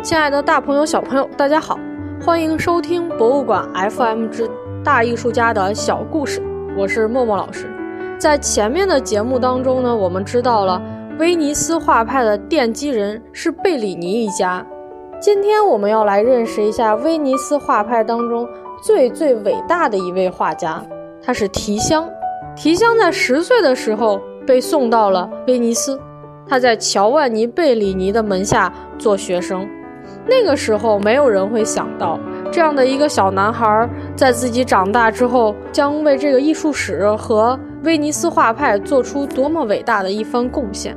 亲爱的大朋友、小朋友，大家好，欢迎收听博物馆 FM 之大艺术家的小故事，我是默默老师。在前面的节目当中呢，我们知道了威尼斯画派的奠基人是贝里尼一家。今天我们要来认识一下威尼斯画派当中最最伟大的一位画家，他是提香。提香在十岁的时候被送到了威尼斯，他在乔万尼·贝里尼的门下做学生。那个时候，没有人会想到，这样的一个小男孩，在自己长大之后，将为这个艺术史和威尼斯画派做出多么伟大的一番贡献。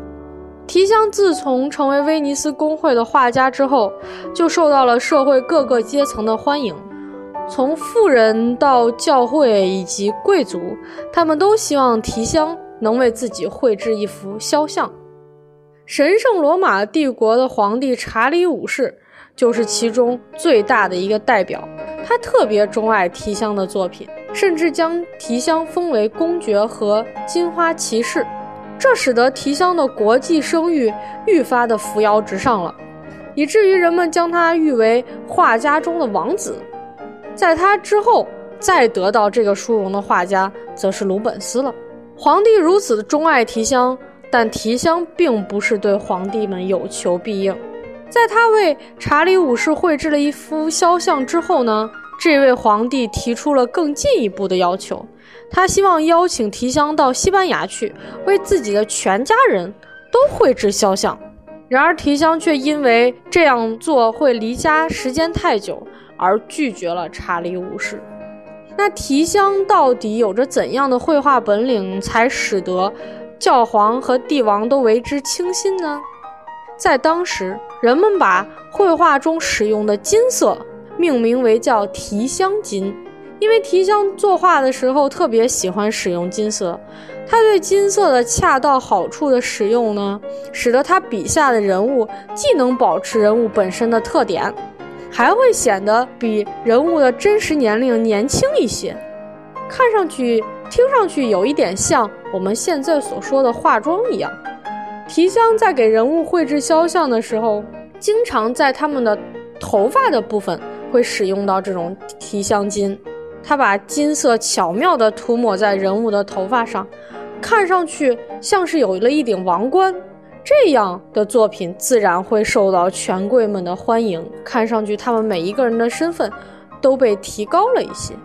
提香自从成为威尼斯公会的画家之后，就受到了社会各个阶层的欢迎，从富人到教会以及贵族，他们都希望提香能为自己绘制一幅肖像。神圣罗马帝国的皇帝查理五世。就是其中最大的一个代表，他特别钟爱提香的作品，甚至将提香封为公爵和金花骑士，这使得提香的国际声誉愈发的扶摇直上了，以至于人们将他誉为画家中的王子。在他之后，再得到这个殊荣的画家则是鲁本斯了。皇帝如此钟爱提香，但提香并不是对皇帝们有求必应。在他为查理五世绘制了一幅肖像之后呢，这位皇帝提出了更进一步的要求，他希望邀请提香到西班牙去，为自己的全家人都绘制肖像。然而提香却因为这样做会离家时间太久而拒绝了查理五世。那提香到底有着怎样的绘画本领，才使得教皇和帝王都为之倾心呢？在当时，人们把绘画中使用的金色命名为叫提香金，因为提香作画的时候特别喜欢使用金色。他对金色的恰到好处的使用呢，使得他笔下的人物既能保持人物本身的特点，还会显得比人物的真实年龄年轻一些，看上去、听上去有一点像我们现在所说的化妆一样。提香在给人物绘制肖像的时候，经常在他们的头发的部分会使用到这种提香金。他把金色巧妙地涂抹在人物的头发上，看上去像是有了一顶王冠。这样的作品自然会受到权贵们的欢迎，看上去他们每一个人的身份都被提高了一些。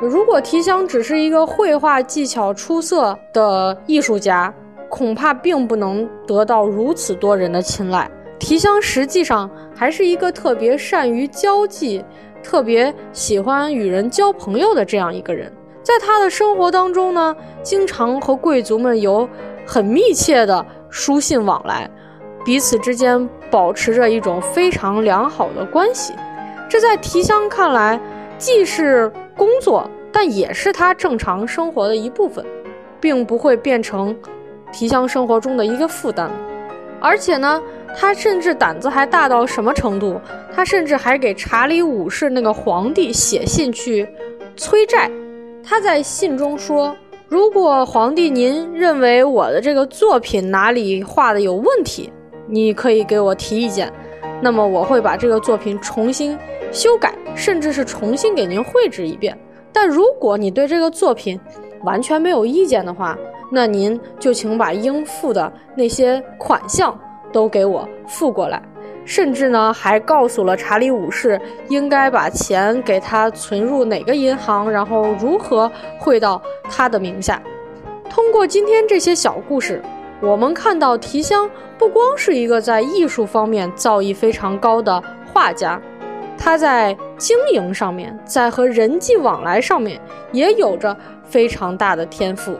如果提香只是一个绘画技巧出色的艺术家，恐怕并不能得到如此多人的青睐。提香实际上还是一个特别善于交际、特别喜欢与人交朋友的这样一个人。在他的生活当中呢，经常和贵族们有很密切的书信往来，彼此之间保持着一种非常良好的关系。这在提香看来，既是工作，但也是他正常生活的一部分，并不会变成。提香生活中的一个负担，而且呢，他甚至胆子还大到什么程度？他甚至还给查理五世那个皇帝写信去催债。他在信中说：“如果皇帝您认为我的这个作品哪里画的有问题，你可以给我提意见，那么我会把这个作品重新修改，甚至是重新给您绘制一遍。但如果你对这个作品完全没有意见的话，”那您就请把应付的那些款项都给我付过来，甚至呢还告诉了查理五世应该把钱给他存入哪个银行，然后如何汇到他的名下。通过今天这些小故事，我们看到提香不光是一个在艺术方面造诣非常高的画家，他在经营上面，在和人际往来上面也有着非常大的天赋。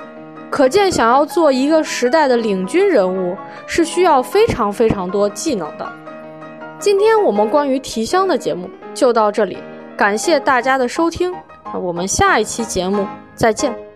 可见，想要做一个时代的领军人物，是需要非常非常多技能的。今天我们关于提香的节目就到这里，感谢大家的收听，我们下一期节目再见。